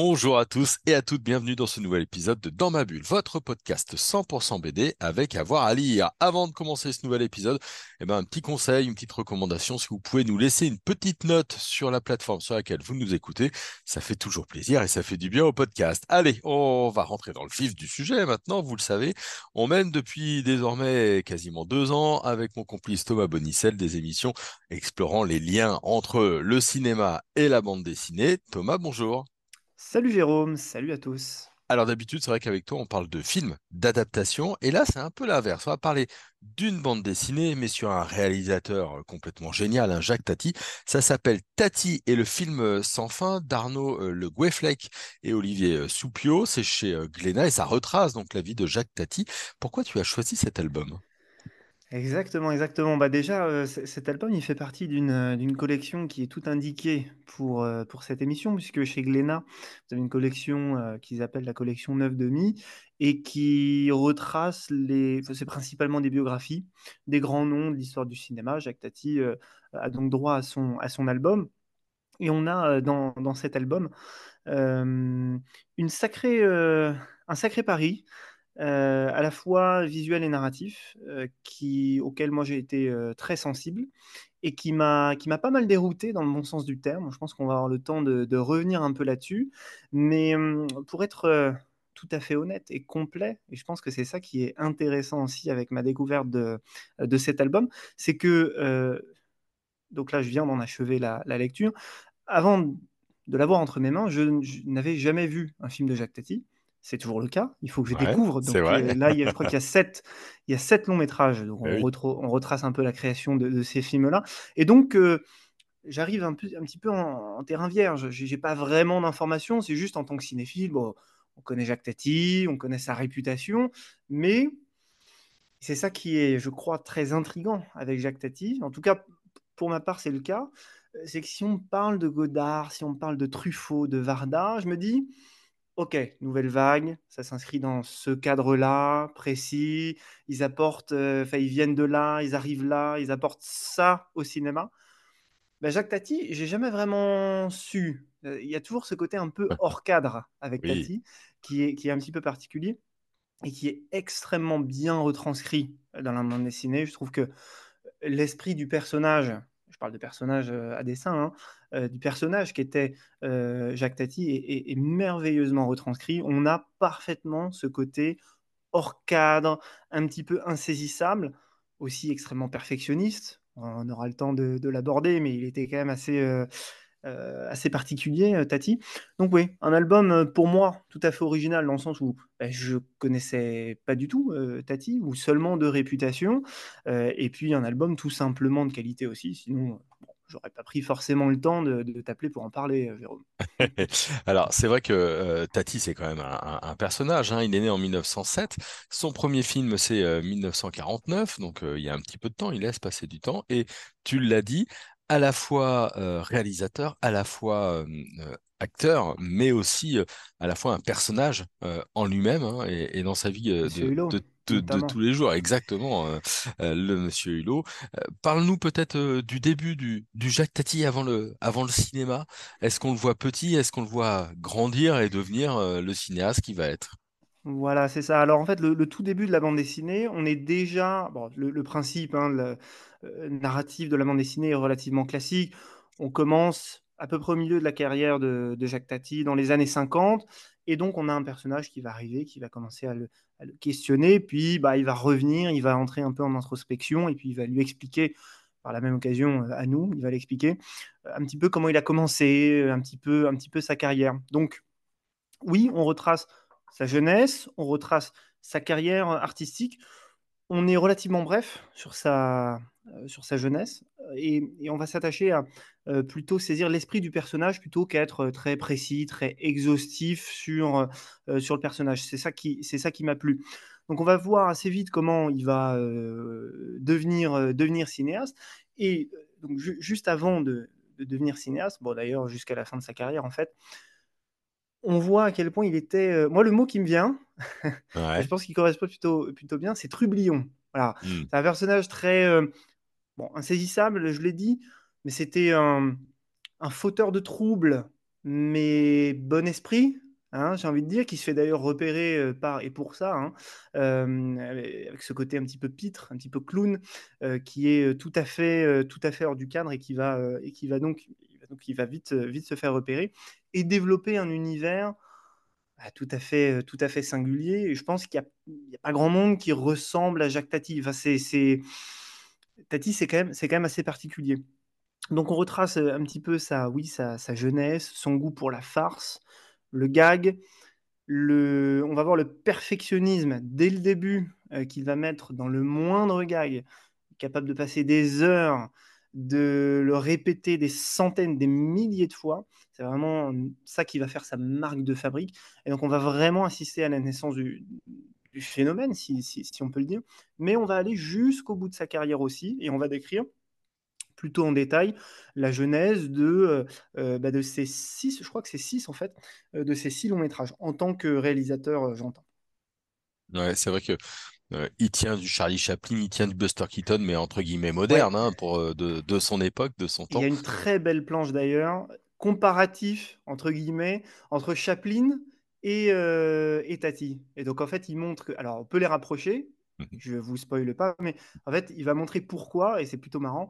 Bonjour à tous et à toutes, bienvenue dans ce nouvel épisode de Dans ma bulle, votre podcast 100% BD avec avoir à lire. Avant de commencer ce nouvel épisode, eh ben, un petit conseil, une petite recommandation, si vous pouvez nous laisser une petite note sur la plateforme sur laquelle vous nous écoutez, ça fait toujours plaisir et ça fait du bien au podcast. Allez, on va rentrer dans le vif du sujet maintenant, vous le savez, on mène depuis désormais quasiment deux ans avec mon complice Thomas Bonicel des émissions explorant les liens entre le cinéma et la bande dessinée. Thomas, bonjour. Salut Jérôme, salut à tous. Alors d'habitude, c'est vrai qu'avec toi, on parle de films, d'adaptation, et là, c'est un peu l'inverse. On va parler d'une bande dessinée, mais sur un réalisateur euh, complètement génial, un Jacques Tati. Ça s'appelle Tati et le film euh, sans fin d'Arnaud euh, Le Goueflec et Olivier Soupio. C'est chez Glénat et ça retrace donc la vie de Jacques Tati. Pourquoi tu as choisi cet album? Exactement, exactement. Bah déjà, euh, cet album, il fait partie d'une euh, d'une collection qui est tout indiquée pour, euh, pour cette émission, puisque chez Glénat, vous avez une collection qu'ils appellent la collection 9 demi et qui retrace les. c'est principalement des biographies, des grands noms de l'histoire du cinéma. Jacques Tati a donc droit à son, à son album. Et on a dans, dans cet album une sacrée, un sacré pari euh, à la fois visuel et narratif, euh, qui, auquel moi j'ai été euh, très sensible et qui m'a pas mal dérouté dans le bon sens du terme. Je pense qu'on va avoir le temps de, revenir un peu là-dessus, mais hum, pour être tout à fait honnête et complet, et je pense que c'est ça qui est intéressant aussi avec ma découverte de, de cet album, c'est que donc là je viens d'en achever la, la lecture. Avant de l'avoir entre mes mains, je n'avais jamais vu un film de Jacques Tati c'est toujours le cas. Il faut que je découvre. Donc, euh, là, il y a, je crois qu'il y a sept, il y a sept longs métrages. Donc, eh on, retrace un peu la création de, ces films-là. Et donc, euh, j'arrive un, un, petit peu en, terrain vierge. Je n'ai pas vraiment d'informations. C'est juste en tant que cinéphile, bon, on connaît Jacques Tati, on connaît sa réputation, mais c'est ça qui est, je crois, très intrigant avec Jacques Tati. En tout cas, pour ma part, c'est le cas. C'est que si on parle de Godard, si on parle de Truffaut, de Varda, je me dis, OK, nouvelle vague, ça s'inscrit dans ce cadre-là, précis. Ils apportent, euh, enfin, ils viennent de là, ils arrivent là, ils apportent ça au cinéma. Ben, Jacques Tati, j'ai jamais vraiment su. Euh, il y a toujours ce côté un peu hors cadre avec Tati, qui est, qui est un petit peu particulier et qui est extrêmement bien retranscrit dans la bande dessinée. Je trouve que l'esprit du personnage, je parle de personnage euh, à dessin, hein, euh, du personnage qui était euh, Jacques Tati est, merveilleusement retranscrit. On a parfaitement ce côté hors cadre, un petit peu insaisissable, aussi extrêmement perfectionniste. On aura le temps de, l'aborder, mais il était quand même assez, assez particulier, Tati. Donc oui, un album pour moi tout à fait original dans le sens où ben, je connaissais pas du tout Tati, ou seulement de réputation, et puis un album tout simplement de qualité aussi, sinon j'aurais pas pris forcément le temps de, t'appeler pour en parler, euh, Jérôme. Alors, c'est vrai que euh, Tati, c'est quand même un, personnage. Hein. Il est né en 1907. Son premier film, c'est 1949. Euh, donc, il y a un petit peu de temps. Il laisse passer du temps. Et tu l'as dit, à la fois réalisateur, à la fois acteur, mais aussi à la fois un personnage en lui-même hein, et, dans sa vie de, de, tous les jours, exactement, euh, euh, le monsieur Hulot. Euh, parle-nous peut-être du début du, du, Jacques Tati avant le, avant le cinéma. Est-ce qu'on le voit petit? Est-ce qu'on le voit grandir et devenir le cinéaste qui va être? Voilà, c'est ça. Alors en fait, le, tout début de la bande dessinée, on est déjà... Bon, le, principe hein, le, narratif de la bande dessinée est relativement classique. On commence à peu près au milieu de la carrière de, Jacques Tati, dans les années 50, et donc, on a un personnage qui va arriver, qui va commencer à le, questionner, puis bah, il va revenir, il va entrer un peu en introspection, et puis il va lui expliquer, par la même occasion euh, à nous, il va l'expliquer euh, un petit peu comment il a commencé, euh, un petit peu, un petit peu sa carrière. Donc, oui, on retrace sa jeunesse, on retrace sa carrière artistique. On est relativement bref sur sa, sur sa jeunesse et, on va s'attacher à euh, plutôt saisir l'esprit du personnage plutôt qu'à être euh, très précis, très exhaustif sur, euh, sur le personnage. C'est ça qui, qui m'a plu. Donc on va voir assez vite comment il va devenir, devenir cinéaste. Et donc juste avant de, devenir cinéaste, bon d'ailleurs jusqu'à la fin de sa carrière en fait, on voit à quel point il était. Euh, moi, le mot qui me vient, je pense qu'il correspond plutôt, plutôt bien, c'est trublion. Voilà. Hmm. C'est un personnage très euh, bon, insaisissable, je l'ai dit, mais c'était un, un fauteur de troubles, mais bon esprit, Hein, j'ai envie de dire, qui se fait d'ailleurs repérer par et pour ça, hein, avec ce côté un petit peu pitre, un petit peu clown, qui est tout à fait, tout à fait hors du cadre et qui va, et qui va donc, donc il va vite, vite se faire repérer et développer un univers bah, tout à fait, tout à fait singulier. Et je pense qu'il n'y a, pas grand monde qui ressemble à Jacques Tati. Enfin, c'est, Tati, c'est quand même, quand même assez particulier. Donc on retrace un petit peu sa, oui, sa, sa jeunesse, son goût pour la farce, le gag, le, on va voir le perfectionnisme dès le début euh, qu'il va mettre dans le moindre gag, capable de passer des heures, de le répéter des centaines, des milliers de fois. C'est vraiment ça qui va faire sa marque de fabrique. Et donc on va vraiment assister à la naissance du, phénomène, si, si, on peut le dire. Mais on va aller jusqu'au bout de sa carrière aussi, et on va décrire plutôt en détail la genèse de, euh, euh, bah, de ces six, je crois que c'est six en fait, euh, de ces six longs métrages, en tant que réalisateur, j'entends. Ouais, c'est vrai que il tient du Charlie Chaplin, il tient du Buster Keaton, mais entre guillemets moderne, hein, pour, de, de, son époque, de son temps. Il y a une très belle planche d'ailleurs, comparatif, entre guillemets, entre Chaplin et, et Tati. Et donc en fait, il montre que, alors on peut les rapprocher, mmh je vous spoile pas, mais en fait, il va montrer pourquoi, et c'est plutôt marrant,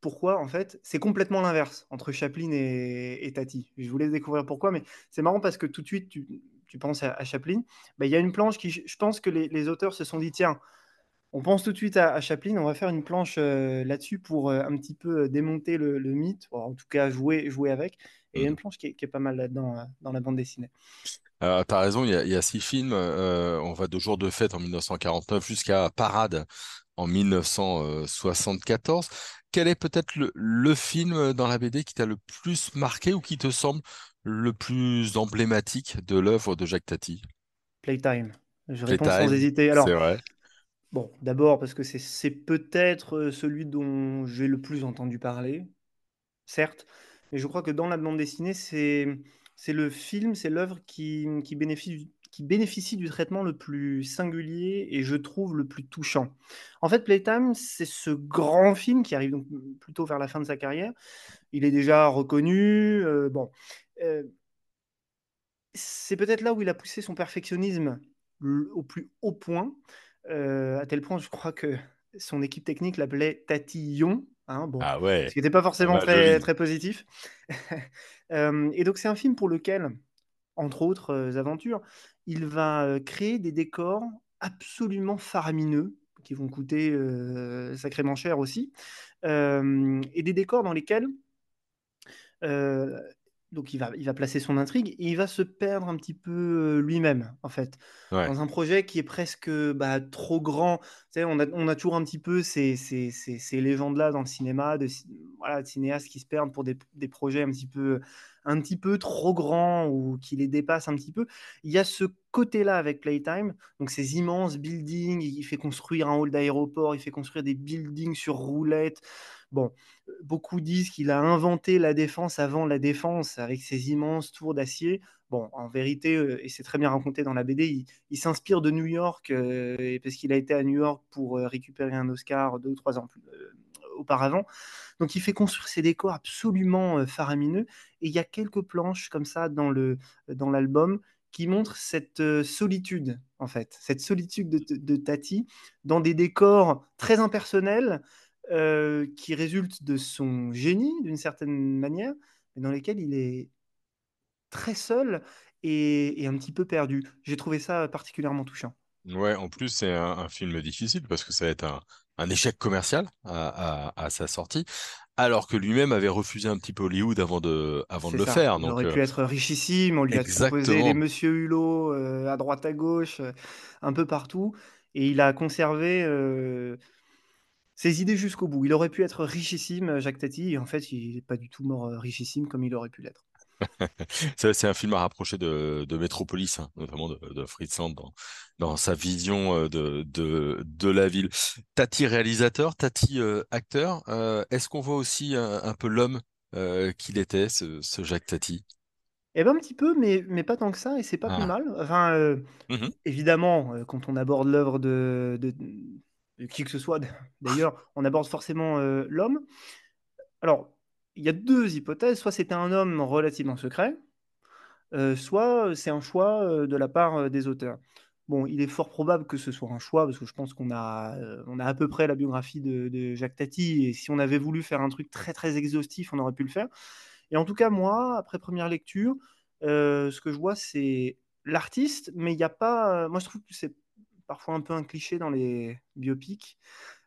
pourquoi, en fait, c'est complètement l'inverse entre Chaplin et, Tati. Je voulais découvrir pourquoi, mais c'est marrant parce que tout de suite, tu, penses à, Chaplin. Bah, il y a une planche qui, je pense que les, auteurs se sont dit, tiens, on pense tout de suite à, Chaplin, on va faire une planche euh, là-dessus pour euh, un petit peu euh, démonter le, mythe, en tout cas jouer, jouer avec. Et il y a une mmh. planche qui est, pas mal là-dedans, dans la bande dessinée. Euh, tu as raison, il y, a, six films. on va de Jour de fête en 1949 jusqu'à Parade en 1974 quel est peut-être le, film dans la BD qui t'a le plus marqué ou qui te semble le plus emblématique de l'œuvre de Jacques Tati? Playtime. Je réponds sans hésiter. Alors, c'est vrai. Bon, d'abord parce que c'est peut-être euh, celui dont j'ai le plus entendu parler, certes, mais je crois que dans la bande dessinée, c'est le film, c'est l'œuvre qui, qui bénéficie qui bénéficie du traitement le plus singulier et je trouve le plus touchant. En fait, Playtime, c'est ce grand film qui arrive donc plutôt vers la fin de sa carrière. Il est déjà reconnu. Euh, bon, euh, c'est peut-être là où il a poussé son perfectionnisme au plus haut point, euh, à tel point, je crois que son équipe technique l'appelait Tatillon. Hein, bon, ah ouais. Ce qui n'était pas forcément très, très positif. et donc, c'est un film pour lequel entre autres aventures, il va créer des décors absolument faramineux, qui vont coûter sacrément cher aussi, et des décors dans lesquels donc il va, il va placer son intrigue et il va se perdre un petit peu lui-même, en fait, dans un projet qui est presque bah, trop grand. Tu sais, on, a, on a toujours un petit peu ces, ces, ces, légendes-là dans le cinéma, de, voilà, de cinéastes qui se perdent pour des, des, projets un petit, peu, un petit peu trop grands ou qui les dépassent un petit peu. Il y a ce côté-là avec Playtime, donc ces immenses buildings, il fait construire un hall d'aéroport, il fait construire des buildings sur roulettes. Bon, beaucoup disent qu'il a inventé la défense avant la défense avec ses immenses tours d'acier. Bon, en vérité, euh, et c'est très bien raconté dans la BD, il, s'inspire de New York euh, parce qu'il a été à New York pour euh, récupérer un Oscar deux ou trois ans auparavant. Donc il fait construire ces décors absolument faramineux. Et il y a quelques planches comme ça dans l'album dans qui montrent cette solitude, en fait, cette solitude de, Tati dans des décors très impersonnels, euh, qui résulte de son génie, d'une certaine manière, mais dans lesquels il est très seul et, un petit peu perdu. J'ai trouvé ça particulièrement touchant. Ouais, en plus, c'est un, film difficile parce que ça va être un, échec commercial à, sa sortie, alors que lui-même avait refusé un petit peu Hollywood avant de, avant de le faire. Il aurait pu euh, être richissime, on lui a proposé les Monsieur Hulot euh, à droite à gauche, un peu partout, et il a conservé ses idées jusqu'au bout. Il aurait pu être richissime, euh, Jacques Tati, et en fait, il n'est pas du tout mort euh, richissime comme il aurait pu l'être. C'est un film à rapprocher de, de Metropolis, hein, notamment de, de Fritz Land dans, dans, sa vision euh, de, de, de, la ville. Tati réalisateur, Tati acteur, est-ce qu'on voit aussi un, peu l'homme euh, qu'il était, ce, ce Jacques Tati? Eh ben, un petit peu, mais mais pas tant que ça et c'est pas plus Ah. mal. Enfin, Mhm. évidemment, quand on aborde l'œuvre de qui que ce soit, d'ailleurs, on aborde forcément, l'homme. Alors, il y a 2 hypothèses, soit c'était un homme relativement secret, heu, soit, c'est un choix, heu, de la part, heu, des auteurs. Bon, il est fort probable que ce soit un choix parce que je pense qu'on a, on a à peu près la biographie de de Jacques Tati et si on avait voulu faire un truc très, très exhaustif, on aurait pu le faire et en tout cas, moi, après première lecture, ce que je vois, c'est l'artiste, mais il y a pas, moi je trouve que c'est parfois un peu un cliché dans les biopics,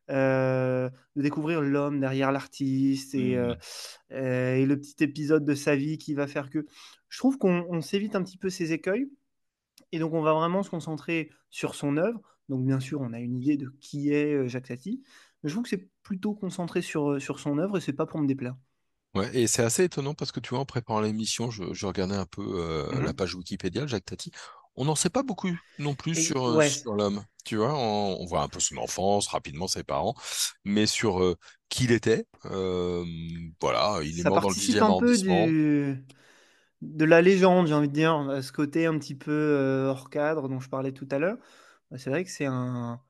heu, de découvrir l'homme derrière l'artiste et heu Hmm. heu et le petit épisode de sa vie qui va faire que je trouve qu'on on s'évite un petit peu ces écueils et donc on va vraiment se concentrer sur son œuvre. Donc bien sûr, on a une idée de qui est, Jacques Tati, mais je trouve que c'est plutôt concentré sur, sur son œuvre et c'est pas pour me déplaire. Ouais, et c'est assez étonnant parce que tu vois, en préparant l'émission, je, je regardais un peu euh, Mmh la mh page Wikipédia de Jacques Tati. On n'en sait pas beaucoup non plus et sur, euh, ouais. sur l'homme. Tu vois, on, on voit un peu son enfance, rapidement ses parents, mais sur euh, qui il était, euh, voilà, il est Ça mort dans le participe dixième un peu du de la légende, j'ai envie de dire, heu, ce côté un petit peu, hors cadre dont je parlais tout à l'heure. Bah, c'est vrai que c'est un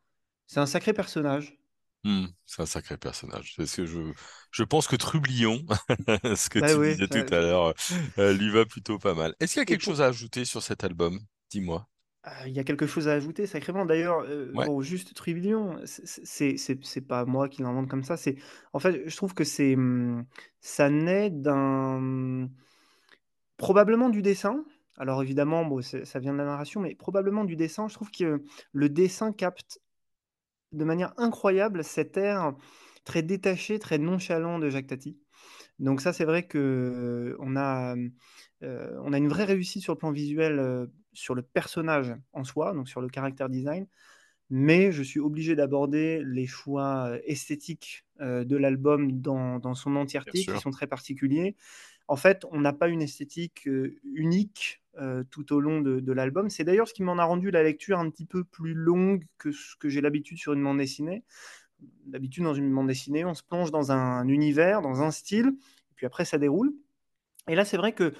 c'est un sacré personnage. Hmm, c'est un sacré personnage. Parce que je, je pense que Trublion, ce que Bah, tu disais tout ça à l'heure, euh, lui va plutôt pas mal. Est-ce qu'il y a quelque pour chose à ajouter sur cet album? Dis-moi. ah, il y a quelque chose à ajouter sacrément. D'ailleurs, Ouais, bon, juste Tribillon, c'est pas moi qui l'invente comme ça, c'est en fait, je trouve que c'est, mmh, ça naît d'un, probablement du dessin. Alors évidemment, bon, ça vient de la narration, mais probablement du dessin. Je trouve que le dessin capte de manière incroyable cet air très détaché, très nonchalant de Jacques Tati. Donc ça, c'est vrai qu'on a, hem, on a une vraie réussite sur le plan visuel, sur le personnage en soi, donc sur le character design, mais je suis obligé d'aborder les choix, esthétiques, de l'album dans dans son entièreté qui sont très particuliers. En fait, on n'a pas une esthétique, unique, tout au long de de l'album. C'est d'ailleurs ce qui m'en a rendu la lecture un petit peu plus longue que ce que j'ai l'habitude sur une bande dessinée. D'habitude, dans une bande dessinée, on se plonge dans un univers, dans un style, et puis après ça déroule. Et là, c'est vrai que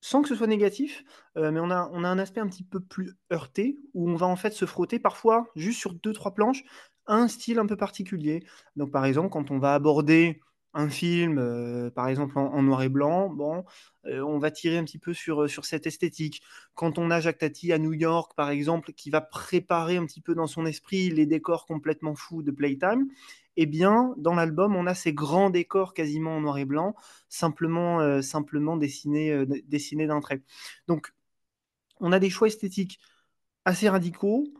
sans que ce soit négatif, heu, mais on a on a un aspect un petit peu plus heurté, où on va en fait se frotter parfois juste sur deux trois planches, un style un peu particulier. Donc par exemple, quand on va aborder un film, heu, par exemple en noir et blanc, bon, heu, on va tirer un petit peu sur, heu, sur cette esthétique. Quand on a Jacques Tati à New York, par exemple, qui va préparer un petit peu dans son esprit les décors complètement fous de Playtime, eh bien, dans l'album, on a ces grands décors quasiment en noir et blanc, simplement, simplement dessinés, dessinés d'un trait. Donc, on a des choix esthétiques assez radicaux,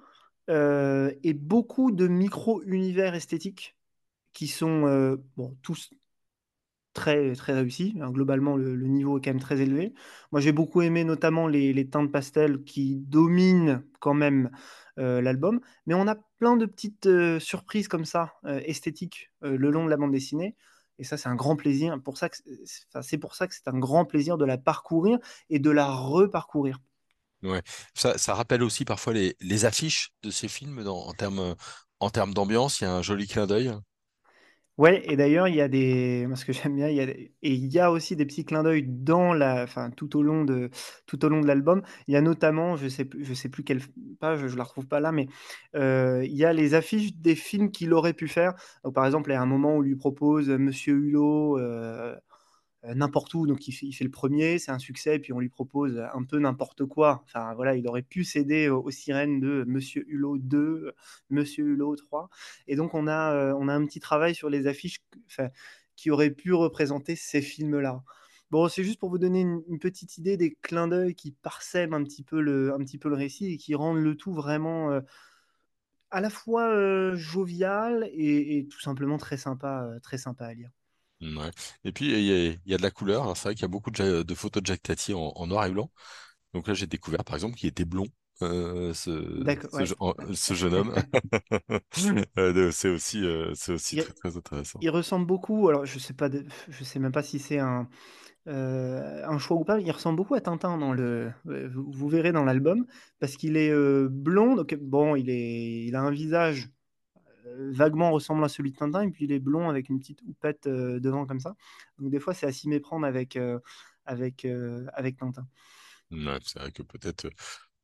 et beaucoup de micro-univers esthétiques qui sont, bon, tous très, très réussis, hein. Globalement, le niveau est quand même très élevé. Moi, j'ai beaucoup aimé notamment les teintes pastel qui dominent quand même, heu, l'album, mais on a plein de petites, heu, surprises comme ça, heu, esthétiques, le long de la bande dessinée et ça, c'est un grand plaisir. Pour ça c'est pour ça que c'est un grand plaisir de la parcourir et de la reparcourir. Ouais. Ça, rappelle aussi parfois les, affiches de ces films en termes d'ambiance. Il y a un joli clin d'œil. Ouais et d'ailleurs, il y a des moi, ce que j'aime bien, il y a et il y a aussi des petits clins d'œil dans la enfin, tout au long de tout au long de l'album. Il y a notamment, je sais je sais plus quelle page, je la retrouve pas là, mais heu, il y a les affiches des films qu'il aurait pu faire. Par exemple, il y a un moment où on lui propose, heu, Monsieur Hulot, heu, N'importe où, donc il fait il fait le premier, c'est un succès, puis on lui propose, un peu n'importe quoi. Enfin voilà, il aurait pu céder aux sirènes de Monsieur Hulot 2, Monsieur Hulot 3 et donc on a, on a un petit travail sur les affiches qui auraient pu représenter ces films-là. Bon, c'est juste pour vous donner une petite idée des clins d'œil qui parsèment un petit peu le un petit peu le récit et qui rendent le tout vraiment, à la fois, jovial et et tout simplement très sympa, très sympa à lire. Ouais. Et puis, il y a, il y a de la couleur. Alors, c'est vrai qu'il y a beaucoup de, photos de Jack Tati en, en noir et blanc. Donc là, j'ai découvert, par exemple, qu'il était blond, euh, ce, D'accord, ce, ouais. je- en- ce jeune homme. Euh, c'est aussi, euh, c'est aussi Il très, très intéressant. il ressemble beaucoup, alors je sais pas de je sais même pas si c'est un, un choix ou pas, il ressemble beaucoup à Tintin dans le vous vous verrez dans l'album parce qu'il est, blond donc bon, il est il a un visage, vaguement ressemblant à celui de Tintin, et puis il est blond avec une petite houppette devant comme ça. Donc des fois, c'est à s'y méprendre avec, avec, avec Tintin. c'est vrai que peut-être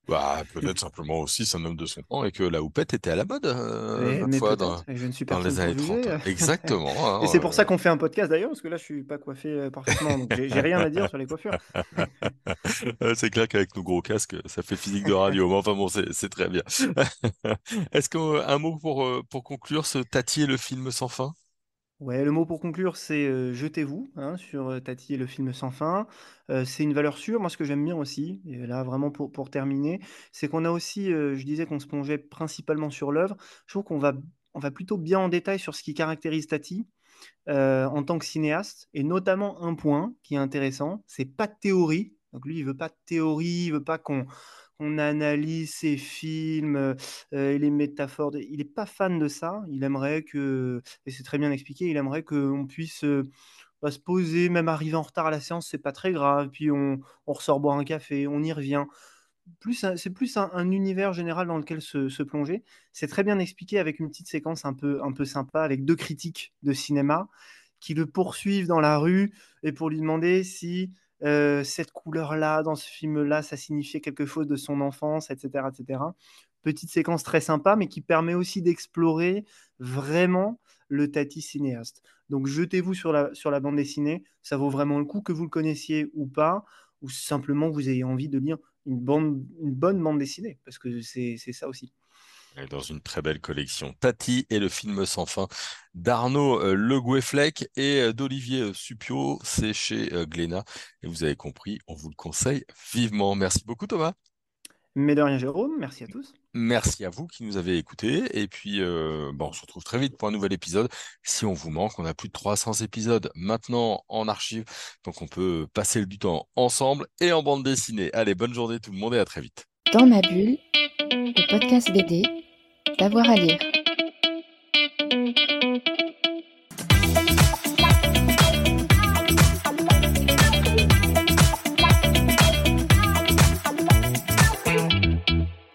bah, peut-être simplement aussi c'est un homme de son temps et que la houppette était à la mode euh, mais fois dans, je ne suis dans les années 30. Exactement. Hein, et c'est pour ça euh. qu'on fait un podcast d'ailleurs, parce que là je suis pas coiffé euh, parfaitement, donc j'ai rien à dire sur les coiffures. c'est clair qu'avec nos gros casques, ça fait physique de radio, mais enfin bon, c'est c'est très bien. Est-ce qu'un mot pour, pour conclure ce Tati et le film sans fin? Ouais, le mot pour conclure, c'est jetez-vous hein, sur Tati et le film sans fin. c'est une valeur sûre. Moi, ce que j'aime bien aussi, et là vraiment pour, pour terminer, c'est qu'on a aussi, je disais qu'on se plongeait principalement sur l'œuvre. Je trouve qu'on va, on va plutôt bien en détail sur ce qui caractérise Tati en tant que cinéaste, et notamment un point qui est intéressant, c'est pas de théorie. Donc lui, il veut pas de théorie, il veut pas qu'on on analyse ses films et les métaphores. Il n'est pas fan de ça. Il aimerait que, et c'est très bien expliqué, il aimerait qu'on puisse bah, se poser, même arriver en retard à la séance, c'est pas très grave. Puis on, ressort boire un café, on y revient. Plus, c'est plus un, univers général dans lequel se, plonger. C'est très bien expliqué avec une petite séquence un peu, un peu sympa, avec deux critiques de cinéma qui le poursuivent dans la rue et pour lui demander si cette couleur-là, dans ce film-là, ça signifiait quelque chose de son enfance, etc., etc. Petite séquence très sympa, mais qui permet aussi d'explorer vraiment le Tati cinéaste. Donc jetez-vous sur la, sur la bande dessinée, ça vaut vraiment le coup que vous le connaissiez ou pas, ou simplement vous ayez envie de lire une, bande, une bonne bande dessinée, parce que c'est ça aussi dans une très belle collection. Tati et le film sans fin d'Arnaud euh, Le et euh, d'Olivier euh, Supio, c'est chez Glénat. Et vous avez compris, on vous le conseille vivement. Merci beaucoup Thomas. Mais de rien Jérôme, merci à tous. Merci à vous qui nous avez écoutés. Et puis, bon, on se retrouve très vite pour un nouvel épisode. Si on vous manque, on a plus de 300 épisodes maintenant en archive. Donc, on peut passer du temps ensemble et en bande dessinée. Allez, bonne journée tout le monde et à très vite. Dans ma bulle, le podcast BD, d'avoir à lire.